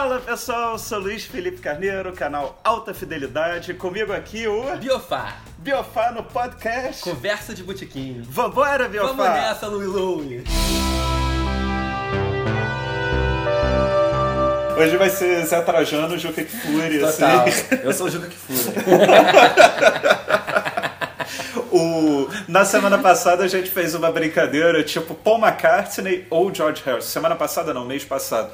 Fala pessoal, sou Luiz Felipe Carneiro, canal Alta Fidelidade. Comigo aqui o Biofá, Biofá no podcast. conversa de botiquinho. Vambora, Biofá! Vamos nessa, Louie. Hoje vai ser Zé Trajano, Juca Kfouri, Total. assim. Eu sou o Juca Kfouri. O... Na semana passada a gente fez uma brincadeira tipo Paul McCartney ou George Harrison. Semana passada não, mês passado.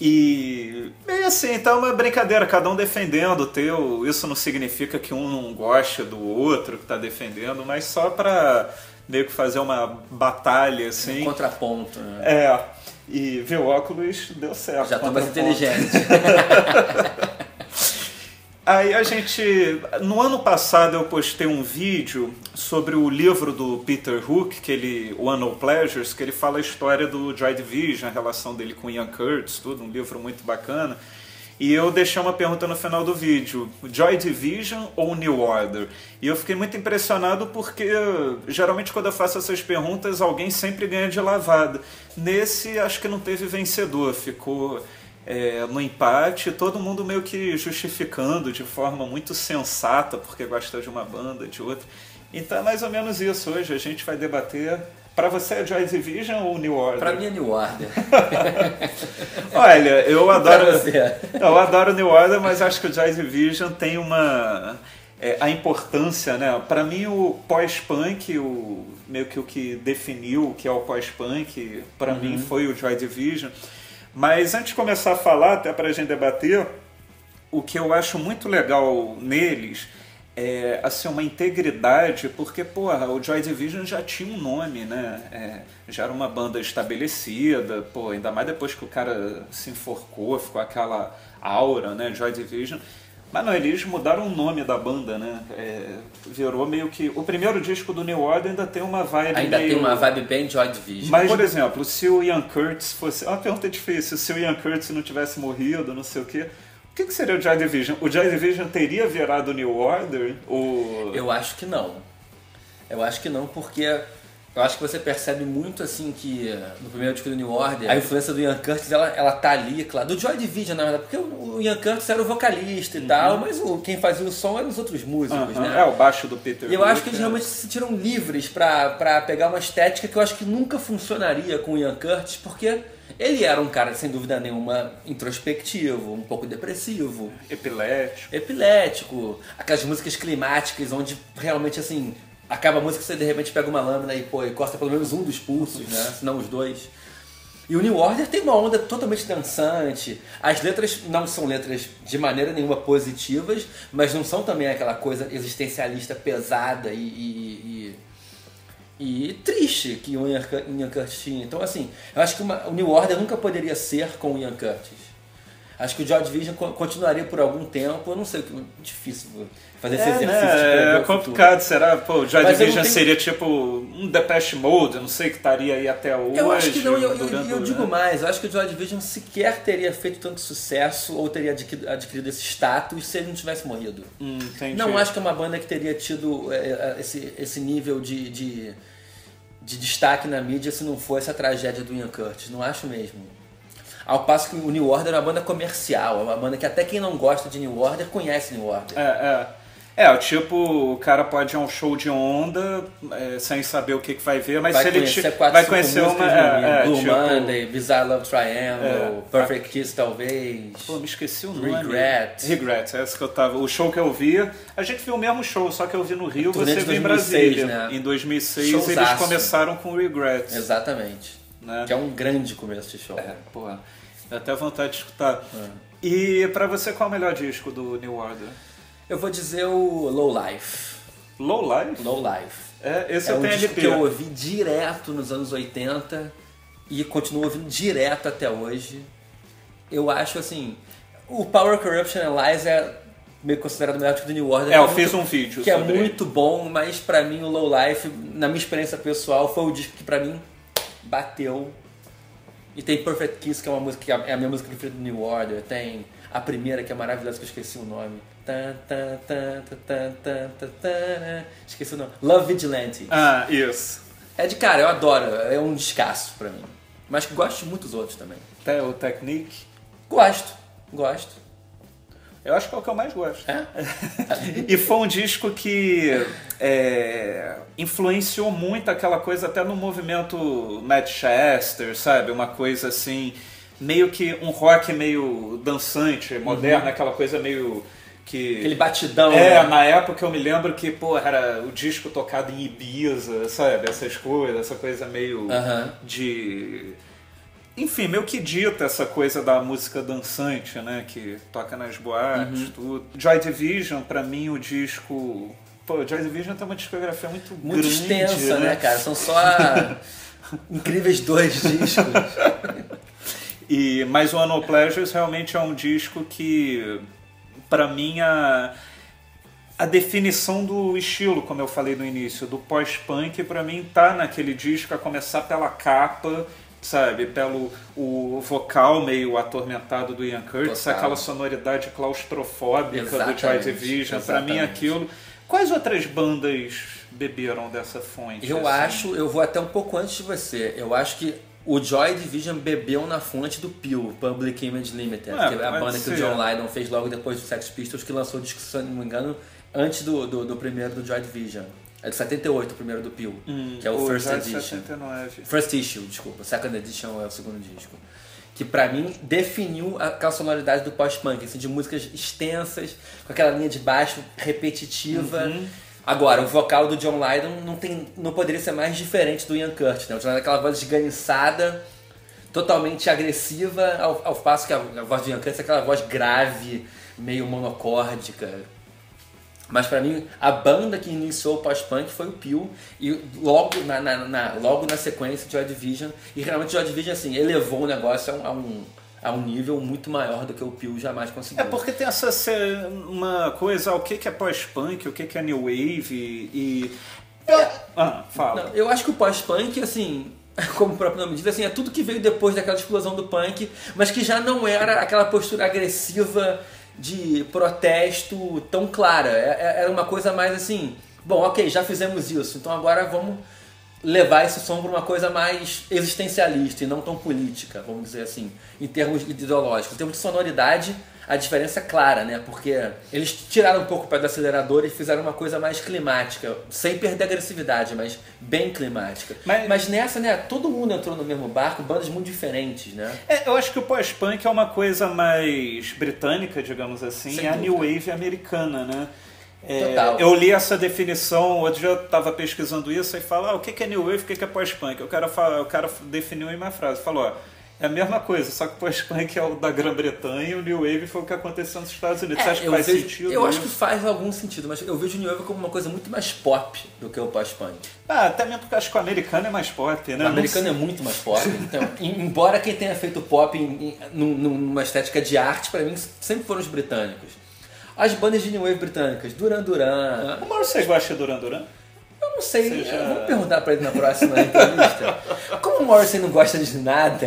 E meio assim, então é uma brincadeira, cada um defendendo o teu. Isso não significa que um não goste do outro que tá defendendo, mas só pra meio que fazer uma batalha assim. Contraponto, né? É. E viu, o óculos deu certo. Já tô mais inteligente. Aí a gente. No ano passado eu postei um vídeo sobre o livro do Peter Hook, que ele. One No Pleasures, que ele fala a história do Joy Division, a relação dele com Ian Curtis, tudo, um livro muito bacana. E eu deixei uma pergunta no final do vídeo: Joy Division ou New Order? E eu fiquei muito impressionado porque geralmente quando eu faço essas perguntas alguém sempre ganha de lavada. Nesse acho que não teve vencedor, ficou é, no empate, todo mundo meio que justificando de forma muito sensata porque gosta de uma banda, de outra. Então é mais ou menos isso. Hoje a gente vai debater. Pra você é Joy Division ou New Order? pra mim é New Order. Olha, eu adoro. Eu adoro New Order, mas acho que o Joy Division tem uma. é, a importância, né? Pra mim, o pós-punk, o, meio que o que definiu o que é o pós-punk, pra mim foi o Joy Division. Mas antes de começar a falar, até pra gente debater, o que eu acho muito legal neles é assim, uma integridade, porque, porra, o Joy Division já tinha um nome, né? É, já era uma banda estabelecida, pô, ainda mais depois que o cara se enforcou, ficou aquela aura, né? Joy Division. Mas não, eles mudaram o nome da banda, né? É, virou meio que. O primeiro disco do New Order ainda tem uma vibe Ainda meio. tem uma vibe bem Joy Division. Mas, por exemplo, se o Ian Curtis fosse. É uma pergunta difícil. Se o Ian Curtis não tivesse morrido, não sei o quê. O que, que seria o Joy Division? O Joy Division teria virado New Order? Ou... Eu acho que não. Eu acho que não, porque eu acho que você percebe muito assim que no primeiro disco do New Order, a influência do Ian Curtis, ela, ela tá ali, claro. Do Joy Division, na verdade, porque o Ian Curtis era o vocalista e tal, mas o, quem fazia o som eram os outros músicos, Aham, né? É o baixo do Peter E eu acho que eles é. realmente se sentiram livres pra pegar uma estética que eu acho que nunca funcionaria com o Ian Curtis, porque ele era um cara, sem dúvida nenhuma, introspectivo, um pouco depressivo, Epilético. epilético, aquelas músicas climáticas onde realmente assim, acaba a música você de repente pega uma lâmina e, pô, e corta pelo menos um dos pulsos, né? Se não os dois. E o New Order tem uma onda totalmente dançante. As letras não são letras de maneira nenhuma positivas, mas não são também aquela coisa existencialista pesada e, e, e- e triste que o Ian Curtis tinha. Então, assim, eu acho que uma- o New Order nunca poderia ser com o Ian Curtis. Acho que o George Vision co- continuaria por algum tempo. Eu não sei, difícil fazer esse É, exercício. né? É complicado, será? Pô, o Joy Mas Division tenho- seria tipo um Depeche Mode, eu não sei que estaria aí até hoje. Eu acho que não, e eu, eu- durante eu digo né? mais, eu acho que o Joy Division sequer teria feito tanto sucesso ou teria adquirido, adquirido esse status se ele não tivesse morrido. Hum. Não acho que é uma banda que teria tido é, é, esse, esse nível de, de, de destaque na mídia se não fosse a tragédia do Ian Curtis. Não acho mesmo. Ao passo que o New Order é uma banda comercial, é uma banda que até quem não gosta de New Order conhece New Order. É, é. É, tipo, o cara pode ir a um show de onda é, sem saber o que, que vai ver, mas vai se ele conhecer te- quatro, vai conhecer uma. É, é, Blue tipo, Monday, Bizarre Love Triangle, É. Perfect Kiss talvez. Pô, me esqueci o nome. Regret. Regret, é essa que eu tava. O show que eu vi, a gente viu o mesmo show, só que eu vi no Rio, você viu em 2006, Brasília. né? Em 2006 eles Showzaço. começaram com Regret. Exatamente. Né? Que é um grande começo de show. É, pô, dá até vontade de escutar. É. E pra você, qual é o melhor disco do New Order? Eu vou dizer o Low Life. Low Life? Low Life. É, esse é eu um tenho disco que eu ouvi direto nos anos 80 e continuo ouvindo direto até hoje. Eu acho assim, o Power Corruption and Lies é meio considerado o melhor disco do New Order. É, eu que fiz muito- um vídeo que é sobre ele. muito bom, mas pra mim o Low Life, na minha experiência pessoal, foi o disco que pra mim bateu. E tem Perfect Kiss, que é uma música que é a minha música preferida do New Order. Tem a primeira, que é maravilhosa, que eu esqueci o nome. Tan. Esqueci o nome. Love Vigilante. Ah, isso. É de cara, eu adoro. É um descasso pra mim. Mas gosto de muitos outros também. Até o Technique. Gosto. Gosto. Eu acho que é o que eu mais gosto. É? e foi um disco que é, influenciou muito aquela coisa até no movimento Manchester, sabe? Uma coisa assim, meio que um rock meio dançante, moderno, uhum. aquela coisa meio que aquele batidão. É, né? na época eu me lembro que pô, era o disco tocado em Ibiza, sabe? Essas coisas, essa coisa meio uhum. de enfim, meio que dita essa coisa da música dançante, né? Que toca nas boates, uhum. tudo. Joy Division, pra mim, o disco. Pô, Joy Division tem uma discografia muito, muito grande. extensa, né? né, cara? São só incríveis dois discos. e, mas o Ano Pleasures realmente é um disco que, pra mim, a, a definição do estilo, como eu falei no início, do pós-punk, pra mim tá naquele disco, a começar pela capa sabe? Pelo o vocal meio atormentado do Ian Curtis, Total. aquela sonoridade claustrofóbica Exatamente. do Joy Division. Para mim, aquilo. Quais outras bandas beberam dessa fonte? Eu assim? acho, eu vou até um pouco antes de você. Eu acho que o Joy Division bebeu na fonte do Peel, Public Image Limited, é, que é a banda ser. que o John Lydon fez logo depois do Sex Pistols, que lançou o disco, se não me engano, antes do, do, do primeiro do Joy Division. É de 78 o primeiro do Peel, hum, que é o First Edition. 79. First Issue, desculpa. Second Edition é o segundo disco. Que pra mim definiu aquela sonoridade do post-punk, assim, de músicas extensas, com aquela linha de baixo repetitiva. Uhum. Agora, o vocal do John Lydon não, tem, não poderia ser mais diferente do Ian Curtis, né? O John Lydon é aquela voz esganiçada, totalmente agressiva, ao, ao passo que a, a voz do Ian Curtis é aquela voz grave, meio monocórdica, mas para mim, a banda que iniciou o pós-punk foi o Peel. E logo na, na, na, logo na sequência, Joy Division. E realmente Joy Division, assim, elevou o negócio a um, a um nível muito maior do que o Peel jamais conseguiu. É porque tem essa uma coisa, o que é pós-punk, o que é new wave e... É, ah, fala. Não, eu acho que o pós-punk, assim, como o próprio nome diz, assim, é tudo que veio depois daquela explosão do punk, mas que já não era aquela postura agressiva de protesto tão clara. É, é, era uma coisa mais assim, bom, ok, já fizemos isso, então agora vamos levar esse som para uma coisa mais existencialista e não tão política, vamos dizer assim, em termos ideológicos. Em termos de sonoridade, a diferença é clara, né? Porque eles tiraram um pouco o pé do acelerador e fizeram uma coisa mais climática, sem perder a agressividade, mas bem climática. Mas, mas nessa, né, todo mundo entrou no mesmo barco, bandas muito diferentes, né? É, eu acho que o pós-punk é uma coisa mais britânica, digamos assim, sem é a new wave americana, né? É, eu li essa definição, outro dia eu estava pesquisando isso e fala, ah, o que é New Wave, o que é pós-punk? O cara, fala, o cara definiu em uma frase, falou, ó, é a mesma coisa, só que o pós-punk é o da Grã-Bretanha e o New Wave foi o que aconteceu nos Estados Unidos. É, Você acha que faz vejo, sentido? Eu acho que faz algum sentido, mas eu vejo o New Wave como uma coisa muito mais pop do que o pós-punk. Ah, até mesmo porque acho que o americano é mais pop, né? O americano é muito mais pop. Então, embora quem tenha feito pop em, em, numa estética de arte, para mim, sempre foram os britânicos. As bandas de New Wave britânicas, Duran Duran. O Mauro, você gosta de Duran Duran? Não sei, já... vamos perguntar pra ele na próxima entrevista. Como o Morrison não gosta de nada,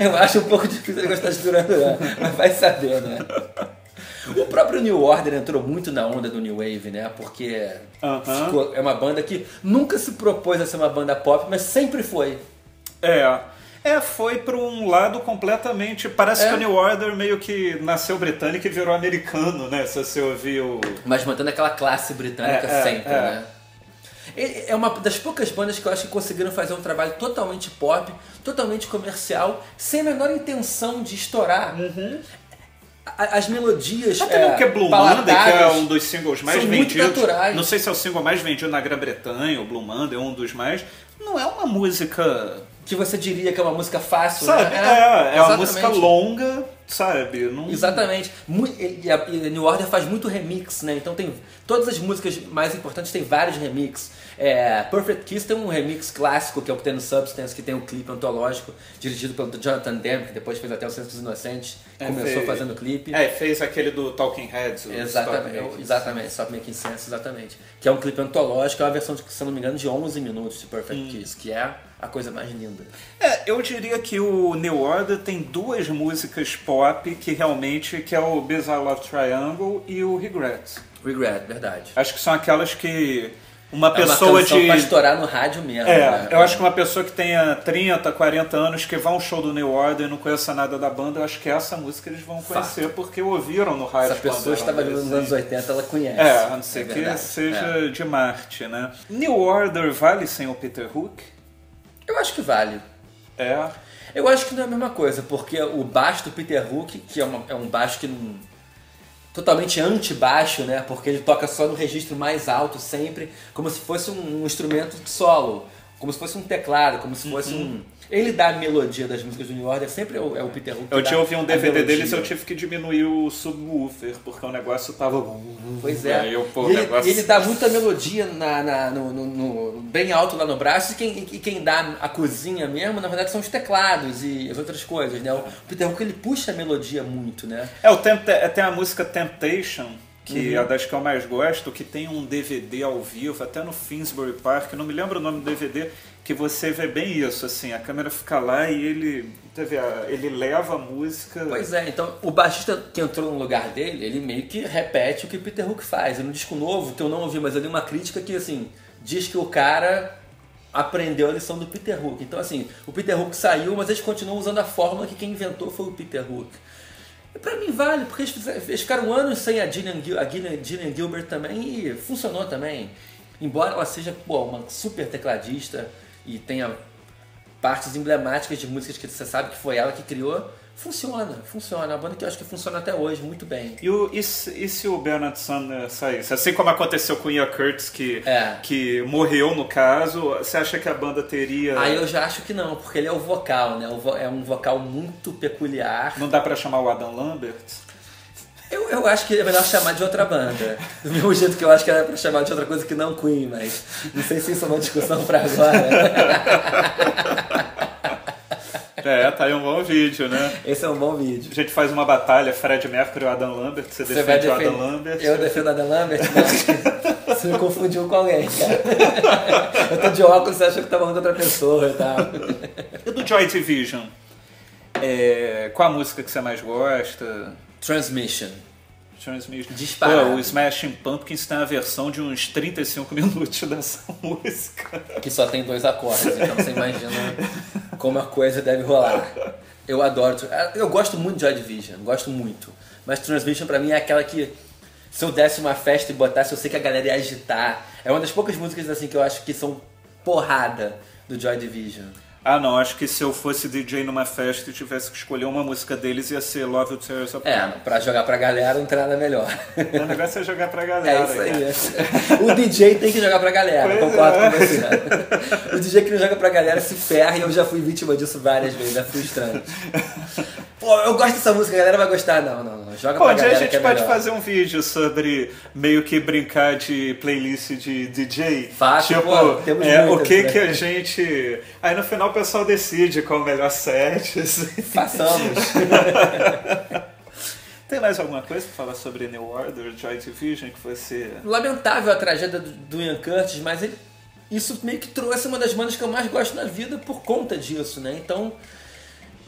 eu acho um pouco difícil ele gostar de Duran Duran, mas vai saber, né? O próprio New Order entrou muito na onda do New Wave, né? Porque uh -huh. ficou, é uma banda que nunca se propôs a ser uma banda pop, mas sempre foi. É. É, foi para um lado completamente. Parece é. que o New Order meio que nasceu britânico e virou americano, né? Se você ouviu. Mas mantendo aquela classe britânica é, é sempre, é, né? É uma das poucas bandas que eu acho que conseguiram fazer um trabalho totalmente pop, totalmente comercial, sem a menor intenção de estourar. Uhum. As melodias. Até é, o que é Blue Monday, que é um dos singles mais são vendidos. Muito naturais. Não sei se é o single mais vendido na Grã-Bretanha, o Blue Monday é um dos mais. Não é uma música. Que você diria que é uma música fácil, sabe? né? É, é, é uma música longa, sabe? Não... Exatamente. E a New Order faz muito remix, né? Então tem. Todas as músicas mais importantes tem vários remixes. É, Perfect Kiss tem um remix clássico, que é o que tem no Substance, que tem um clipe antológico, dirigido pelo Jonathan Demme, que depois fez até o Centro dos Inocentes, é, começou fez, fazendo clipe. É, fez aquele do Talking Heads. Exatamente, Stop exatamente, Stop Making Sense, exatamente. Que é um clipe antológico, é uma versão, de, se não me engano, de 11 minutos de Perfect hum. Kiss, que é a coisa mais linda. É, eu diria que o New Order tem duas músicas pop que realmente, que é o Bizarre Love Triangle e o Regret. Regret, verdade. Acho que são aquelas que Uma É pessoa uma de. pra estourar no rádio mesmo. É, né? eu acho que uma pessoa que tenha 30, 40 anos que vá a um show do New Order e não conheça nada da banda, eu acho que essa música eles vão conhecer porque ouviram no rádio. Essa pessoa quando estava vivendo nos anos adolescentes. 80, ela conhece. É, a não ser É que verdade. seja É. de Marte, né? New Order vale sem o Peter Hook? Eu acho que vale. É. Eu acho que não é a mesma coisa, porque o baixo do Peter Hook, que é, uma- é um baixo que não. Totalmente anti-baixo, né? Porque ele toca só no registro mais alto sempre, como se fosse um, um instrumento solo, como se fosse um teclado, como se fosse um. Ele dá a melodia das músicas do New Order, sempre é o, é o Peter Hook. Eu tinha ouvido um DVD deles eu tive que diminuir o subwoofer, porque o negócio tava. Pois é. Aí eu, pô, ele, negócio. ele dá muita melodia na, na- no, no- no- bem alto lá no braço, e quem, e quem dá a cozinha mesmo, na verdade, são os teclados e as outras coisas, né? O Peter Hook ele puxa a melodia muito, né? É, o Tempt... é, tem a música Temptation, que Uhum. é das que eu mais gosto, que tem um DVD ao vivo, até no Finsbury Park, não me lembro o nome do DVD, que você vê bem isso, assim, a câmera fica lá e ele, a- ele leva a música. Pois é, então o baixista que entrou no lugar dele, ele meio que repete o que Peter Hook faz. E no disco novo, que eu não ouvi, mas eu li uma crítica que, assim, diz que o cara aprendeu a lição do Peter Hook. Então, assim, o Peter Hook saiu, mas eles continuam usando a fórmula que quem inventou foi o Peter Hook. Pra mim vale, porque eles, ficaram anos sem a Gillian, Gil- a Gillian, Gillian Gilbert também e funcionou também. Embora ela seja pô, uma super tecladista e tenha partes emblemáticas de músicas que você sabe que foi ela que criou, funciona, funciona. É uma banda que eu acho que funciona até hoje muito bem. E, o, e, se, e se o Bernard Sumner saísse? Assim como aconteceu com o Ian Curtis, que, É. que morreu no caso, você acha que a banda teria. Aí eu já acho que não, porque ele é o vocal, né? É um vocal muito peculiar. Não dá pra chamar o Adam Lambert? Eu, eu acho que é melhor chamar de outra banda. Do mesmo jeito que eu acho que era pra chamar de outra coisa que não Queen, mas não sei se isso é uma discussão pra agora. É, tá aí um bom vídeo, né? Esse é um bom vídeo. A gente faz uma batalha, Fred Mercury e o Adam Lambert, você, Você vai defende o Adam. Lambert. Eu defendo a Adam Lambert? Não. Você me confundiu com alguém, cara. Eu tô de óculos, você achou que tá falando com outra pessoa e tal. E do Joy Division? É, qual a música que você mais gosta? Transmission. Disparado. Pô, o Smashing Pumpkins tem a versão de uns 35 minutos dessa música. Que só tem dois acordes, então você imagina como a coisa deve rolar. Eu adoro. Eu gosto muito de Joy Division, gosto muito. Mas Transmission pra mim é aquela que, se eu desse uma festa e botasse, eu sei que a galera ia agitar. É uma das poucas músicas assim que eu acho que são porrada do Joy Division. Ah, não, acho que se eu fosse DJ numa festa e tivesse que escolher uma música deles, ia ser Love Will Tear Us É, pra jogar pra galera não tem nada melhor. O negócio é jogar pra É galera. isso aí. é. O DJ tem que jogar pra galera, Pois concordo é. com você. O DJ que não joga pra galera se ferra e eu já fui vítima disso várias vezes, é frustrante. Pô, eu gosto dessa música, a galera vai gostar. Não, não, não. Joga Pô, pra dia galera a gente é pode melhor. fazer um vídeo sobre meio que brincar de playlist de DJ. Fácil, tipo, pô, temos é, o muitas, que né? que a gente. Aí no final o pessoal decide qual o melhor set. assim. Façamos. Tem mais alguma coisa pra falar sobre New Order, Joy Division que você. Lamentável a tragédia do, do Ian Curtis, mas ele, isso meio que trouxe uma das bandas que eu mais gosto na vida por conta disso, né? Então,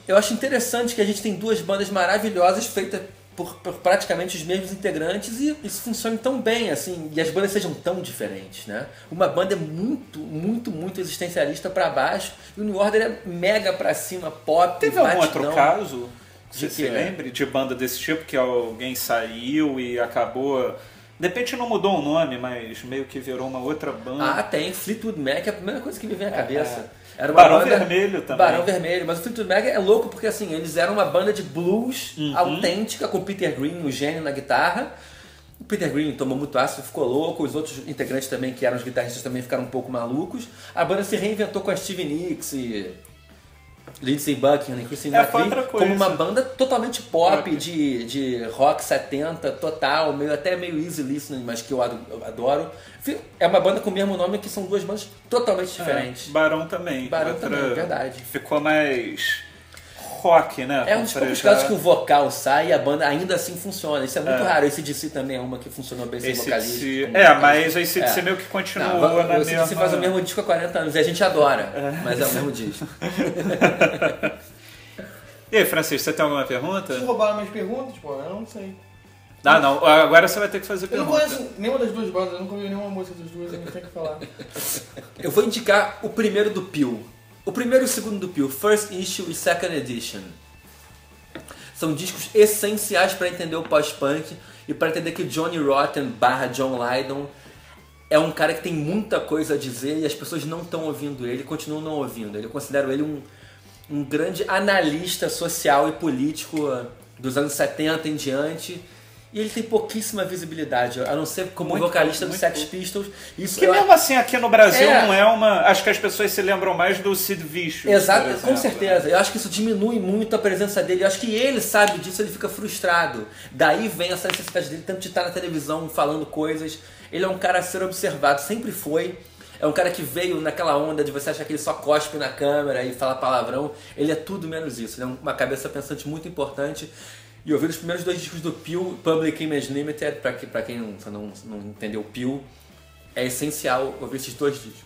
eu acho interessante que a gente tem duas bandas maravilhosas feitas por, por praticamente os mesmos integrantes e isso funcione tão bem, assim, e as bandas sejam tão diferentes, né? Uma banda é muito, muito, muito existencialista pra baixo e o New Order é mega pra cima, pop, Teve algum batidão. outro caso? que Você se lembre de banda desse tipo que alguém saiu e acabou. De repente não mudou o nome, mas meio que virou uma outra banda. Ah, tem. Fleetwood Mac é a primeira coisa que me vem à cabeça. Era Barão Vermelho também. Barão Vermelho. Mas o Fleetwood Mac é louco porque assim, eles eram uma banda de blues Uhum. autêntica com o Peter Green, o gênio na guitarra. O Peter Green tomou muito ácido, ficou louco. Os outros integrantes também, que eram os guitarristas, também ficaram um pouco malucos. A banda se reinventou com a Stevie Nicks e Lindsey Buckingham e Christine É, McVie outra como uma banda totalmente pop. De, de rock 70, total, meio, até meio easy listening, mas que eu ado- eu adoro. É uma banda com o mesmo nome que são duas bandas totalmente diferentes. É, Barão também. Barão também, verdade. Ficou mais rock, né? É um dos poucos casos que o vocal sai e a banda ainda assim funciona. Isso é muito É. raro. Esse DC também é uma que funcionou bem sem vocalista. É, mas a ACDC É. meio que Não, continuou va- na o AC/DC mesma... faz o mesmo disco há 40 anos e a gente adora, mas é o mesmo disco. E aí, Francisco, você tem alguma pergunta? Vocês roubaram minhas perguntas, pô? Eu não sei. Ah, não. Agora você vai ter que fazer Eu não pergunta. conheço nenhuma das duas bandas, eu nunca ouvi nenhuma música das duas, eu não tenho o que falar. Eu vou indicar o primeiro do Peel. O primeiro e o segundo do Peel, First Issue e Second Edition. São discos essenciais para entender o pós-punk e para entender que Johnny Rotten barra John Lydon é um cara que tem muita coisa a dizer e as pessoas não estão ouvindo ele, continuam não ouvindo. Eu considero ele um, um grande analista social e político uh, dos anos 70 em diante. E ele tem pouquíssima visibilidade, a não ser como Muito vocalista do Sex. Pistols. Isso Que eu- mesmo assim aqui no Brasil É. não é uma. Acho que as pessoas se lembram mais do Sid Vicious. Exato, com certeza. Eu acho que isso diminui muito a presença dele. Eu acho que ele sabe disso, ele fica frustrado. Daí vem essa necessidade dele tanto de estar na televisão falando coisas. Ele é um cara a ser observado, sempre foi. É um cara que veio naquela onda de você achar que ele só cospe na câmera e fala palavrão. Ele é tudo menos isso. Ele é uma cabeça pensante muito importante. E ouvir os primeiros dois discos do Peel, Public Image Limited, pra, que, pra quem não, não, não entendeu Peel, é essencial ouvir esses dois discos.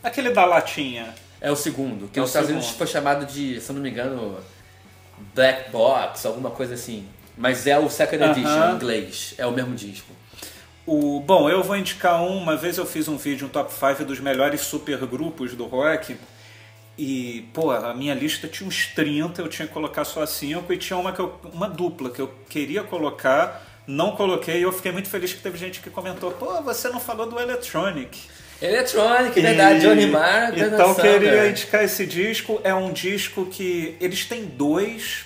Aquele da latinha. É o segundo, que É nos Estados. Unidos foi chamado de, se não me engano, Black Box, alguma coisa assim. Mas é o Second Aham. Edition em inglês, é o mesmo disco. O, bom, eu vou indicar um. Uma vez eu fiz um vídeo, um top 5 dos melhores supergrupos do rock. E, pô, a minha lista tinha uns 30, eu tinha que colocar só 5 e tinha uma, que eu- uma dupla que eu queria colocar, não coloquei e eu fiquei muito feliz que teve gente que comentou, pô, você não falou do Electronic. Electronic, é verdade, E- Johnny Marr, Então eu queria indicar esse disco. É um disco que eles têm dois.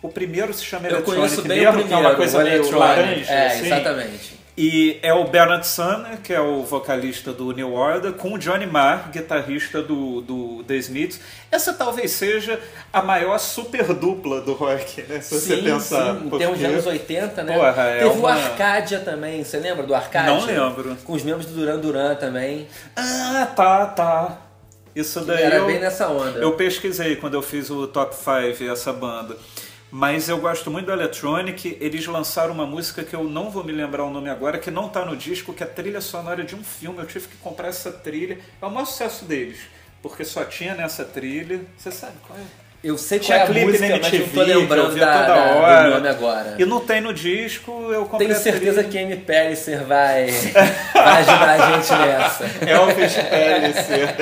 O primeiro se chama Eu Electronic conheço bem mesmo, o que é uma primeiro, coisa o meio laranja. É, assim. exatamente. E é o Bernard Sumner, que é o vocalista do New Order, com o Johnny Marr, guitarrista do, do The Smiths. Essa talvez seja a maior super dupla do rock, né? Se você sim, pensar. sim, porque- termos de anos 80, né? Porra, é Teve o uma- Arcadia também, você lembra do Arcadia? Não lembro. Com os membros do Duran Duran também. Ah, tá, tá. Isso daí Era eu, bem nessa onda. eu pesquisei quando eu fiz o top 5 essa banda. Mas eu gosto muito do Electronic. Eles lançaram uma música que eu não vou me lembrar o nome agora, que não tá no disco, que é a trilha sonora de um filme. Eu tive que comprar essa trilha. É o maior sucesso deles. Porque só tinha nessa trilha. Você sabe qual é? Eu sei qual Tinha é a clipe música, na mas não tô MTV, lembrando da, toda da- hora. do nome agora. E não tem no disco, eu comprei Tenho a certeza que Amy Pellicer vai, vai ajudar a gente nessa. Elvis Pellicer.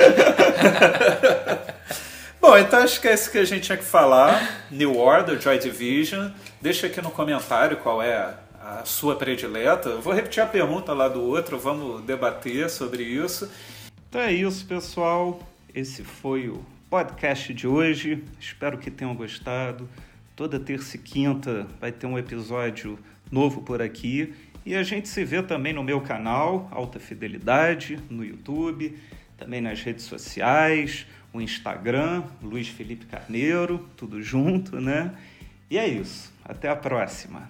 Bom, então acho que é isso que a gente tinha que falar. New Order, Joy Division. Deixa aqui no comentário qual é a sua predileta. Vou repetir a pergunta lá do outro, vamos debater sobre isso. Então é isso, pessoal. Esse foi o podcast de hoje. Espero que tenham gostado. Toda terça e quinta vai ter um episódio novo por aqui. E a gente se vê também no meu canal, Alta Fidelidade, no YouTube, também nas redes sociais, o Instagram, Luiz Felipe Carneiro, tudo junto, né? E é isso. Até a próxima.